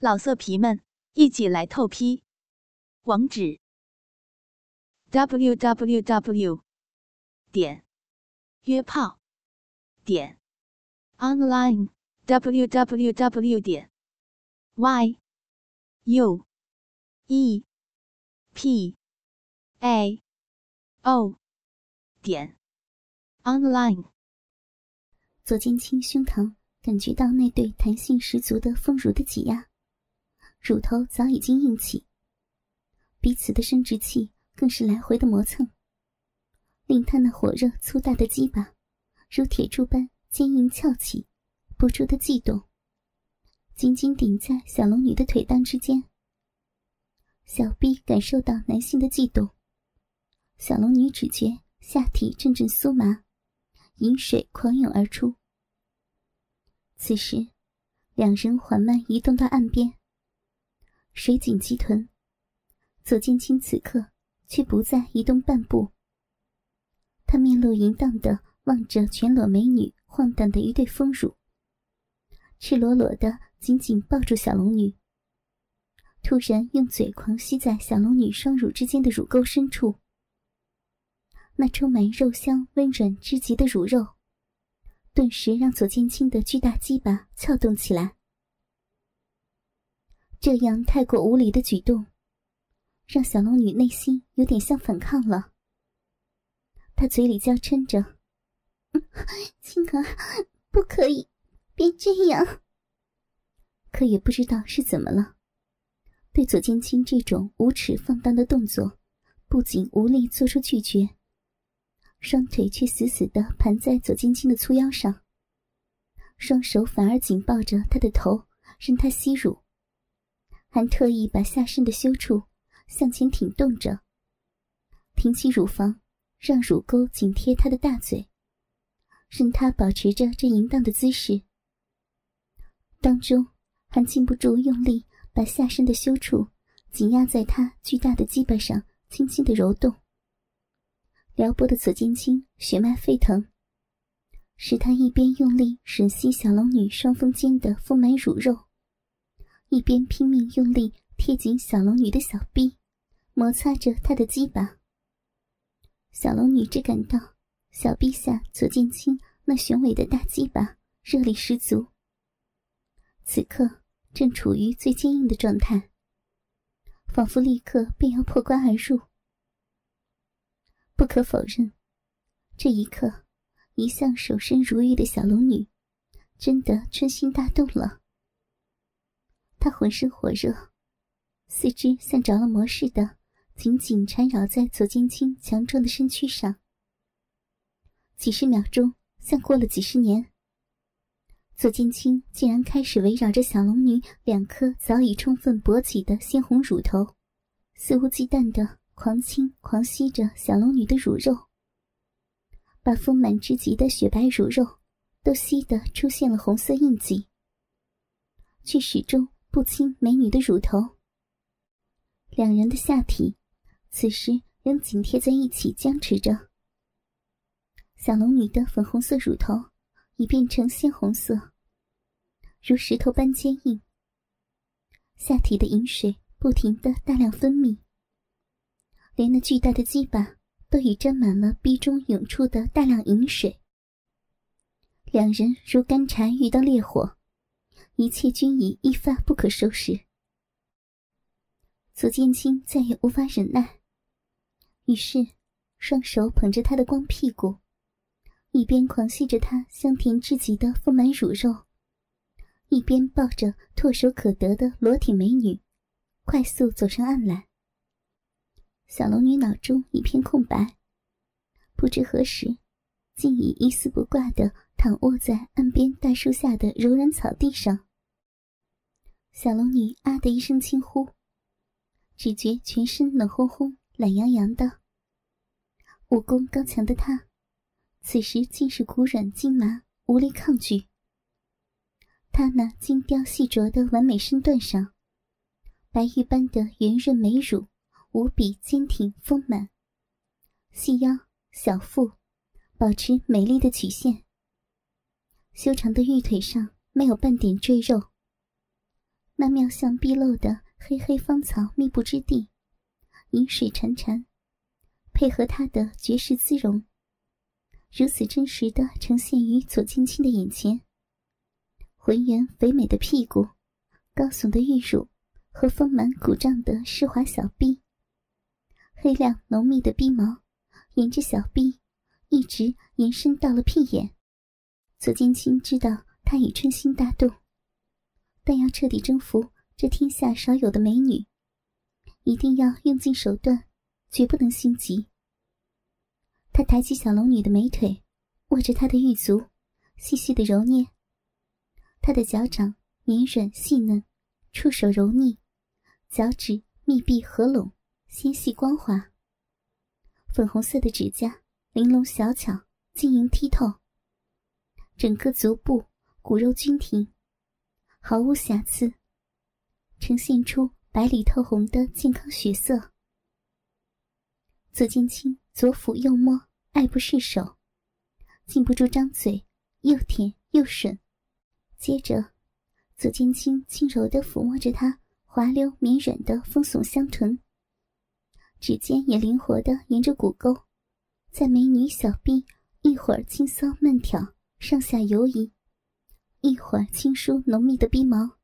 老色皮们，一起来透批！网址：w w w 点约炮点 online w w w 点 y u e p a o 点 online。左剑清胸膛感觉到那对弹性十足的丰乳的挤压。乳头早已经硬起，彼此的生殖器更是来回的磨蹭，令他那火热粗大的鸡巴如铁柱般坚硬翘起，不住的悸动，紧紧顶在小龙女的腿裆之间。小臂感受到男性的悸动，小龙女只觉下体阵阵酥麻，饮水狂涌而出。此时，两人缓慢移动到岸边。水井鸡臀，左剑清此刻却不再移动半步。他面露淫荡的望着全裸美女晃荡的一对丰乳，赤裸裸的紧紧抱住小龙女。突然用嘴狂吸在小龙女双乳之间的乳沟深处，那充满肉香温软之极的乳肉，顿时让左剑清的巨大鸡巴撬动起来。这样太过无理的举动，让小龙女内心有点像反抗了。她嘴里娇嗔着：“青儿，不可以，别这样。”可也不知道是怎么了，对左剑清这种无耻放荡的动作，不仅无力做出拒绝，双腿却死死的盘在左剑清的粗腰上，双手反而紧抱着他的头，任他吸乳。还特意把下身的羞处向前挺动着，挺起乳房，让乳沟紧贴他的大嘴，任他保持着这淫荡的姿势。当中还禁不住用力把下身的羞处紧压在他巨大的鸡巴上，轻轻的揉动。撩拨的左肩青血脉沸腾，使他一边用力吮吸小龙女双峰间的丰满乳肉。一边拼命用力贴紧小龙女的小臂，摩擦着她的鸡巴。小龙女只感到小臂下左剑清那雄伟的大鸡巴热力十足，此刻正处于最坚硬的状态，仿佛立刻便要破关而入。不可否认，这一刻，一向守身如玉的小龙女，真的春心大动了。他浑身火热，四肢像着了魔似的，紧紧缠绕在左剑清强壮的身躯上。几十秒钟，像过了几十年。左剑清竟然开始围绕着小龙女两颗早已充分勃起的鲜红乳头，肆无忌惮的狂亲狂吸着小龙女的乳肉，把丰满之极的雪白乳肉都吸得出现了红色印记，却始终。不亲美女的乳头，两人的下体此时仍紧贴在一起，僵持着。小龙女的粉红色乳头已变成鲜红色，如石头般坚硬。下体的饮水不停的大量分泌，连那巨大的鸡巴都已沾满了逼中涌出的大量饮水。两人如干柴遇到烈火。一切均已一发不可收拾。左剑清再也无法忍耐，于是双手捧着她的光屁股，一边狂吸着她香甜至极的丰满乳肉，一边抱着唾手可得的裸体美女，快速走上岸来。小龙女脑中一片空白，不知何时，竟已一丝不挂的躺卧在岸边大树下的柔软草地上。小龙女啊的一声轻呼，只觉全身冷烘烘、懒洋洋的。武功高强的她，此时竟是骨软筋麻，无力抗拒。她那精雕细琢的完美身段上，白玉般的圆润美乳无比坚挺丰满，细腰小腹保持美丽的曲线，修长的玉腿上没有半点赘肉。那妙相毕露的黑黑芳草密布之地，云水潺潺，配合她的绝世姿容，如此真实的呈现于左近清的眼前。浑圆肥美的屁股，高耸的玉乳和丰满鼓胀的湿滑小臂，黑亮浓密的逼毛沿着小臂一直延伸到了屁眼。左近清知道他已春心大动。但要彻底征服这天下少有的美女，一定要用尽手段，绝不能心急。他抬起小龙女的美腿，握着她的玉足，细细的揉捏。她的脚掌绵软细嫩，触手柔腻，脚趾密闭合拢，纤细光滑。粉红色的指甲玲珑小巧，晶莹剔透。整个足部骨肉均挺。毫无瑕疵，呈现出白里透红的健康血色。左剑清左抚右摸，爱不释手，禁不住张嘴，又舔又吮。接着，左剑清轻柔地抚摸着她滑溜绵软的丰耸香唇，指尖也灵活地沿着骨沟，在美女小臂一会儿轻搔慢挑，上下游移。一会儿轻梳浓密的鼻毛，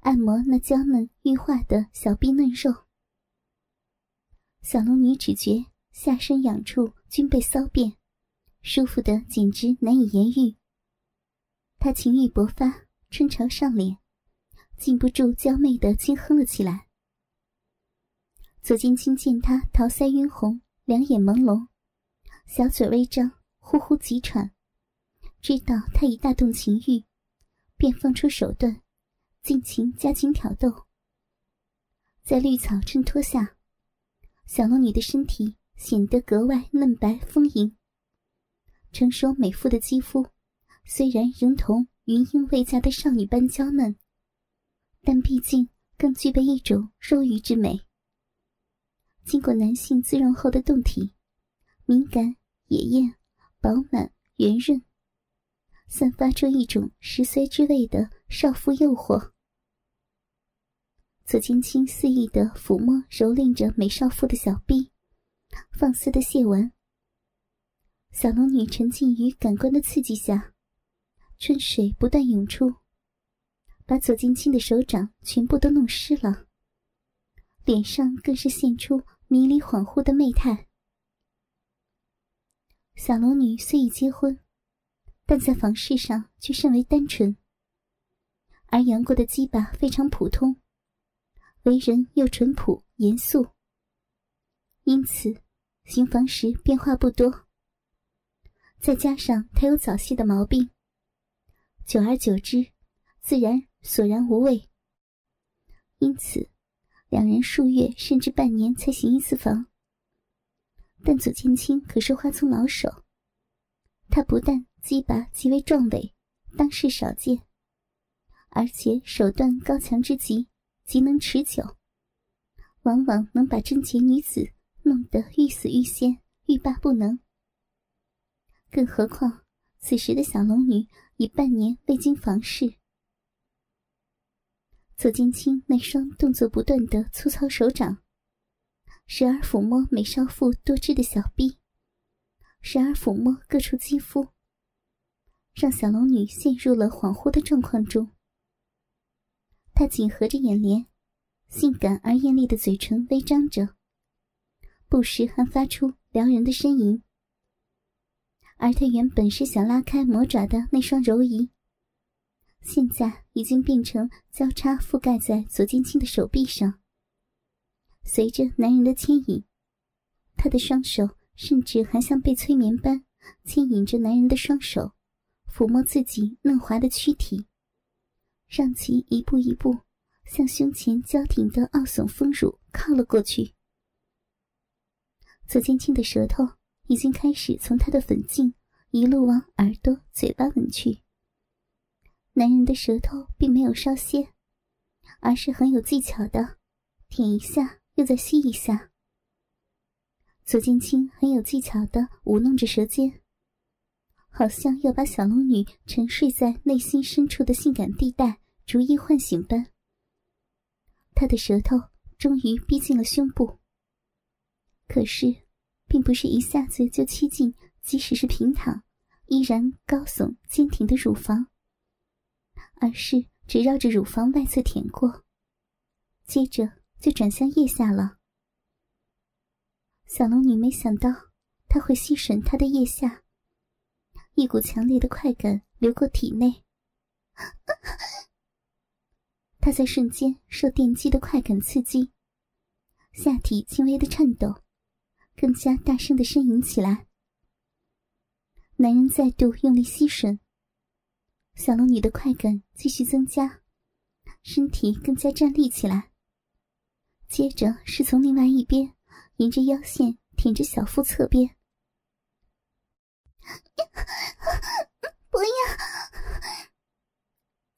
按摩那娇嫩玉化的小臂嫩肉。小龙女只觉下身痒处均被骚遍，舒服的简直难以言喻。她情欲勃发，春潮上脸，禁不住娇媚的轻哼了起来。左剑清见她桃腮晕红，两眼朦胧，小嘴微张，呼呼急喘，知道她已大动情欲。便放出手段，尽情加紧挑逗。在绿草衬托下，小龙女的身体显得格外嫩白丰盈。成熟美妇的肌肤，虽然仍同云英未嫁的少女般娇嫩，但毕竟更具备一种肉欲之美。经过男性滋润后的胴体，敏感、野艳、饱满、圆润。散发出一种十岁之味的少妇诱惑。左金清肆意的抚摸、蹂躏着美少妇的小臂，放肆的亵玩。小龙女沉浸于感官的刺激下，春水不断涌出，把左金清的手掌全部都弄湿了，脸上更是现出迷离恍惚的媚态。小龙女虽已结婚。但在房事上却甚为单纯，而杨过的鸡巴非常普通，为人又淳朴严肃，因此行房时变化不多。再加上他有早泄的毛病，久而久之，自然索然无味。因此，两人数月甚至半年才行一次房。但左剑清可是花丛老手，他不但。鸡巴极为壮伟，当世少见，而且手段高强之极，极能持久，往往能把贞洁女子弄得欲死欲仙，欲罢不能。更何况此时的小龙女已半年未经房事，左剑清那双动作不断的粗糙手掌，时而抚摸美少妇多汁的小臂，时而抚摸各处肌肤。让小龙女陷入了恍惚的状况中。她紧合着眼帘，性感而艳丽的嘴唇微张着，不时还发出撩人的呻吟。而她原本是想拉开魔爪的那双柔仪，现在已经变成交叉覆盖在左剑清的手臂上。随着男人的牵引，她的双手甚至还像被催眠般牵引着男人的双手。抚摸自己嫩滑的躯体，让其一步一步向胸前娇挺的傲耸丰乳靠了过去。左剑清的舌头已经开始从他的粉颈一路往耳朵、嘴巴吻去。男人的舌头并没有稍歇，而是很有技巧的舔一下，又再吸一下。左剑清很有技巧的舞弄着舌尖。好像要把小龙女沉睡在内心深处的性感地带逐一唤醒般，他的舌头终于逼近了胸部，可是，并不是一下子就吸进，即使是平躺，依然高耸坚挺的乳房，而是只绕着乳房外侧舔过，接着就转向腋下了。小龙女没想到他会吸吮她的腋下，一股强烈的快感流过体内。她在瞬间受电击的快感刺激，下体轻微的颤抖，更加大声的呻吟起来。男人再度用力吸吮，小龙女的快感继续增加，身体更加站立起来。接着是从另外一边。沿着腰线舔着小腹侧边，不要！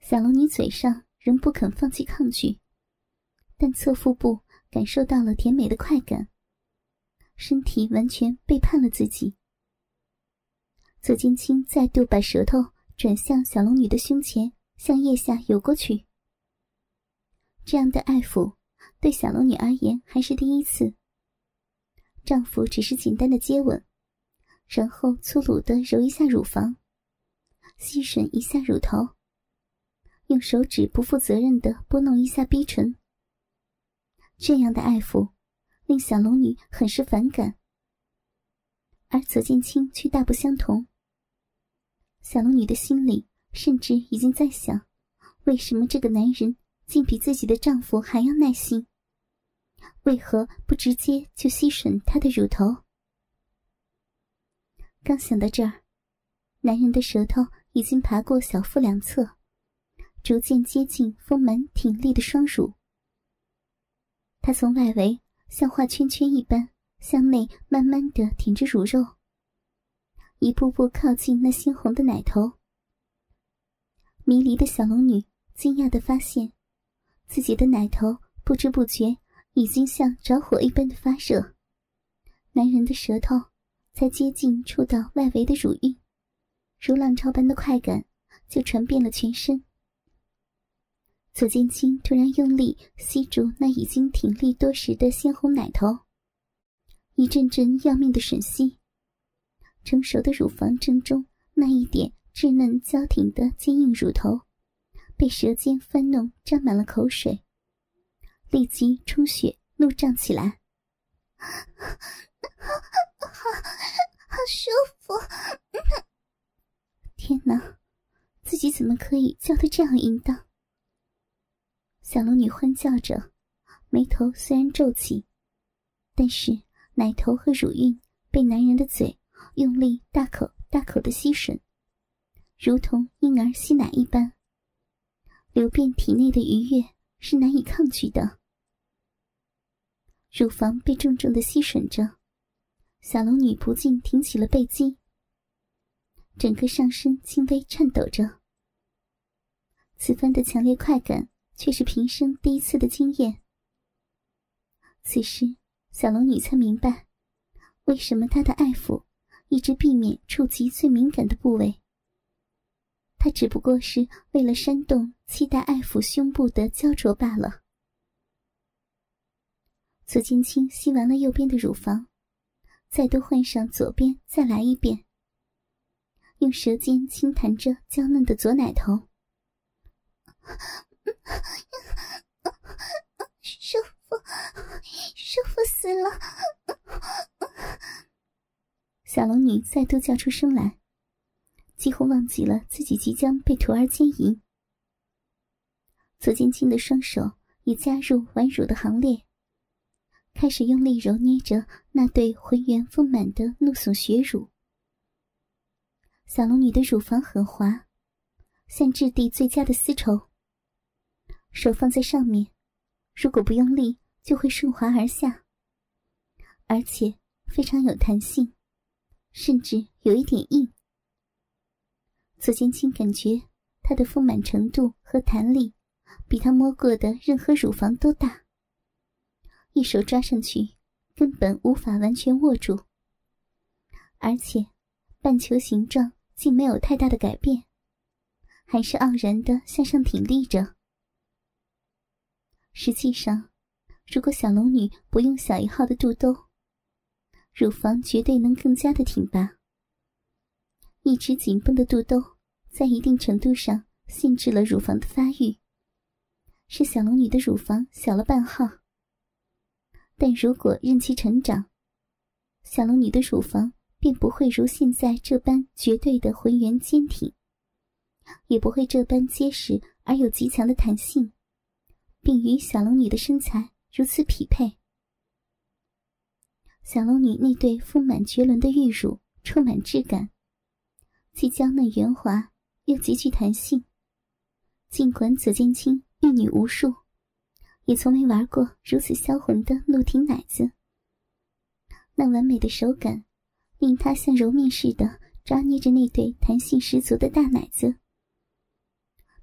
小龙女嘴上仍不肯放弃抗拒，但侧腹部感受到了甜美的快感，身体完全背叛了自己。左剑青再度把舌头转向小龙女的胸前，向腋下游过去。这样的爱抚对小龙女而言还是第一次。丈夫只是简单的接吻，然后粗鲁的揉一下乳房，吸吮一下乳头，用手指不负责任的拨弄一下逼唇。这样的爱抚令小龙女很是反感，而左剑清却大不相同。小龙女的心里甚至已经在想：为什么这个男人竟比自己的丈夫还要耐心？为何不直接就吸吮她的乳头？刚想到这儿，男人的舌头已经爬过小腹两侧，逐渐接近丰满挺立的双乳。他从外围像画圈圈一般向内慢慢的舔着乳肉，一步步靠近那猩红的奶头。迷离的小龙女惊讶的发现，自己的奶头不知不觉。已经像着火一般的发热，男人的舌头才接近触到外围的乳晕，如浪潮般的快感就传遍了全身。左建清突然用力吸住那已经挺立多时的鲜红奶头，一阵阵要命的吮吸，成熟的乳房正中那一点稚嫩娇挺的坚硬乳头，被舌尖翻弄沾满了口水。立即充血怒胀起来，好舒服！天哪，自己怎么可以叫得这样淫荡？小龙女欢叫着，眉头虽然皱起，但是奶头和乳晕被男人的嘴用力大口大口的吸吮，如同婴儿吸奶一般，流遍体内的愉悦是难以抗拒的。乳房被重重的吸吮着，小龙女不禁挺起了背肌，整个上身轻微颤抖着。此番的强烈快感却是平生第一次的经验。此时，小龙女才明白，为什么她的爱抚一直避免触及最敏感的部位。她只不过是为了煽动期待爱抚胸部的焦灼罢了。左剑清吸完了右边的乳房，再度换上左边，再来一遍。用舌尖轻弹着娇嫩的左奶头，舒服，舒服死了！小龙女再度叫出声来，几乎忘记了自己即将被徒儿奸淫。左剑清的双手也加入玩乳的行列。开始用力揉捏着那对浑圆丰满的怒耸血乳，小龙女的乳房很滑，像质地最佳的丝绸。手放在上面，如果不用力，就会顺滑而下，而且非常有弹性，甚至有一点硬。左剑清感觉它的丰满程度和弹力，比他摸过的任何乳房都大。一手抓上去，根本无法完全握住，而且半球形状竟没有太大的改变，还是傲然的向上挺立着。实际上，如果小龙女不用小一号的肚兜，乳房绝对能更加的挺拔。一直紧绷的肚兜，在一定程度上限制了乳房的发育，使小龙女的乳房小了半号。但如果任其成长，小龙女的乳房便不会如现在这般绝对的浑圆坚挺，也不会这般结实而有极强的弹性，并与小龙女的身材如此匹配。小龙女那对丰满绝伦的玉乳充满质感。既娇嫩圆滑，又极具弹性。尽管左剑青玉女无数，也从没玩过如此销魂的怒挺奶子。那完美的手感，令他像揉面似的抓捏着那对弹性十足的大奶子。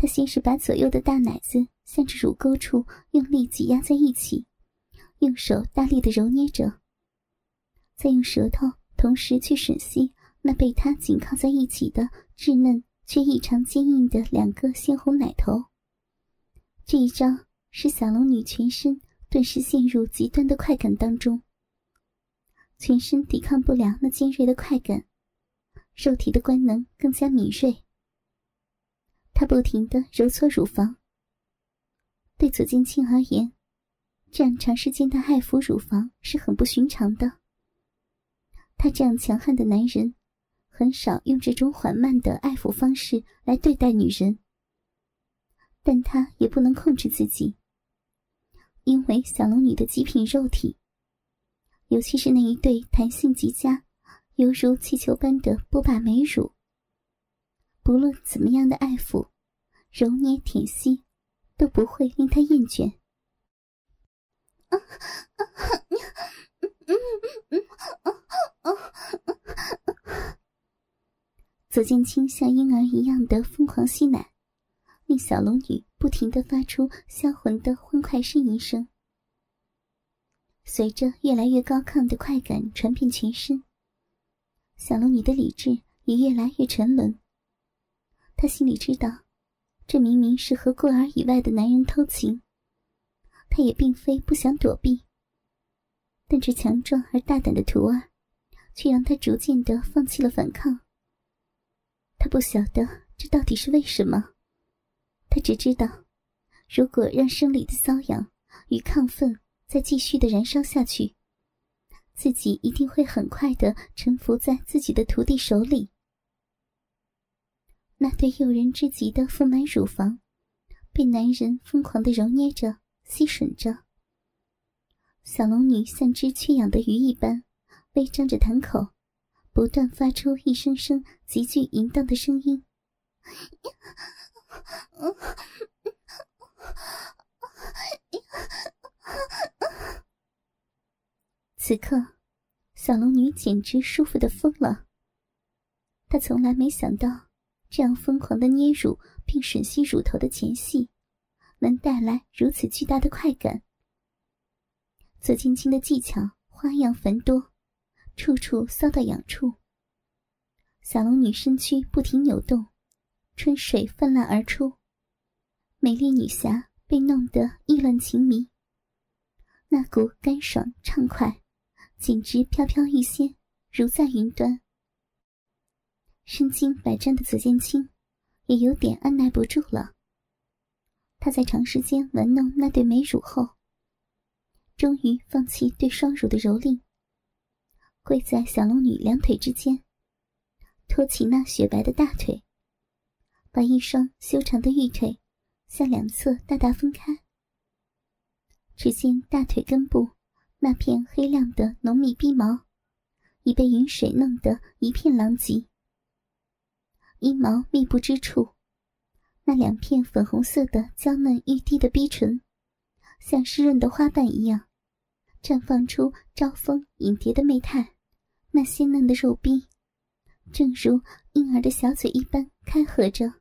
他先是把左右的大奶子向着乳沟处用力挤压在一起，用手大力的揉捏着，再用舌头同时去吮吸。那被他紧靠在一起的稚嫩却异常坚硬的两个鲜红奶头，这一招使小龙女全身顿时陷入极端的快感当中，全身抵抗不了那尖锐的快感，肉体的官能更加敏锐。他不停的揉搓乳房，对左剑清而言，这样长时间的爱抚乳房是很不寻常的。他这样强悍的男人。很少用这种缓慢的爱抚方式来对待女人，但他也不能控制自己，因为小龙女的极品肉体，尤其是那一对弹性极佳、犹如气球般的波霸美乳，不论怎么样的爱抚、揉捏、舔吸，都不会令他厌倦。左剑清像婴儿一样的疯狂吸奶，令小龙女不停的发出销魂的欢快呻吟声。随着越来越高亢的快感传遍全身，小龙女的理智也越来越沉沦。他心里知道，这明明是和过儿以外的男人偷情，他也并非不想躲避，但这强壮而大胆的徒儿，却让他逐渐的放弃了反抗。他不晓得这到底是为什么，他只知道，如果让生理的瘙痒与亢奋再继续的燃烧下去，自己一定会很快的臣服在自己的徒弟手里。那对诱人之极的丰满乳房，被男人疯狂的揉捏着、吸吮着。小龙女像只缺氧的鱼一般，微张着潭口。不断发出一声声极具淫荡的声音。此刻，小龙女简直舒服的疯了。她从来没想到，这样疯狂的捏乳并吮吸乳头的前戏，能带来如此巨大的快感。左青青的技巧花样繁多。处处骚到痒处，小龙女身躯不停扭动，春水泛滥而出，美丽女侠被弄得意乱情迷。那股干爽畅快，简直飘飘欲仙，如在云端。身经百战的左剑青也有点按耐不住了。他在长时间玩弄那对美乳后，终于放弃对双乳的蹂躏。跪在小龙女两腿之间，托起那雪白的大腿，把一双修长的玉腿向两侧大大分开。只见大腿根部那片黑亮的浓密逼毛，已被云水弄得一片狼藉。阴毛密布之处，那两片粉红色的娇嫩欲滴的逼唇，像湿润的花瓣一样，绽放出招蜂引蝶的媚态。那鲜嫩的肉壁，正如婴儿的小嘴一般开合着，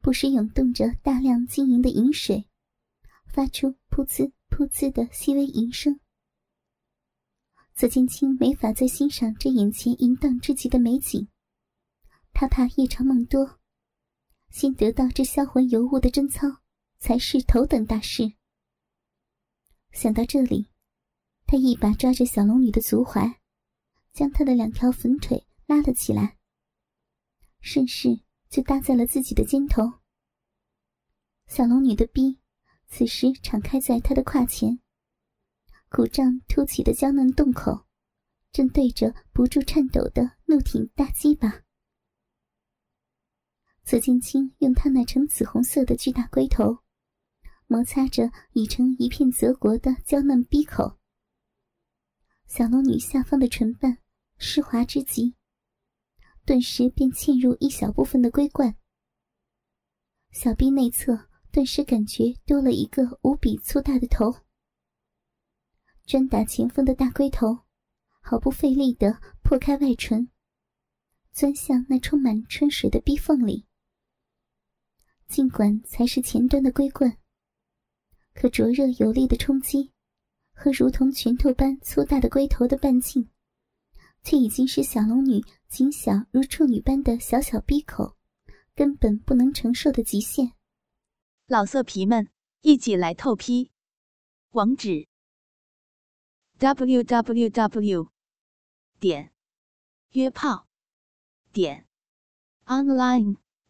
不时涌动着大量晶莹的饮水，发出噗呲噗呲的细微吟声。左剑清没法再欣赏这眼前淫荡至极的美景，他怕夜长梦多，先得到这销魂尤物的贞操，才是头等大事。想到这里，他一把抓着小龙女的足踝，将她的两条粉腿拉了起来，顺势就搭在了自己的肩头。小龙女的臂此时敞开在他的胯前，鼓胀凸起的娇嫩洞口。正对着不住颤抖的怒挺大鸡巴，左剑清用她那呈紫红色的巨大龟头，摩擦着已成一片泽国的娇嫩逼口。小龙女下方的唇瓣湿滑之极，顿时便嵌入一小部分的龟冠。小臂内侧顿时感觉多了一个无比粗大的头，专打前锋的大龟头。毫不费力的破开外唇，钻向那充满春水的逼缝里。尽管才是前端的龟棍，可灼热有力的冲击和如同拳头般粗大的龟头的半径，却已经是小龙女仅小如处女般的小小逼口根本不能承受的极限。老色皮们，一起来透批！网址：w w w. 点约炮点 online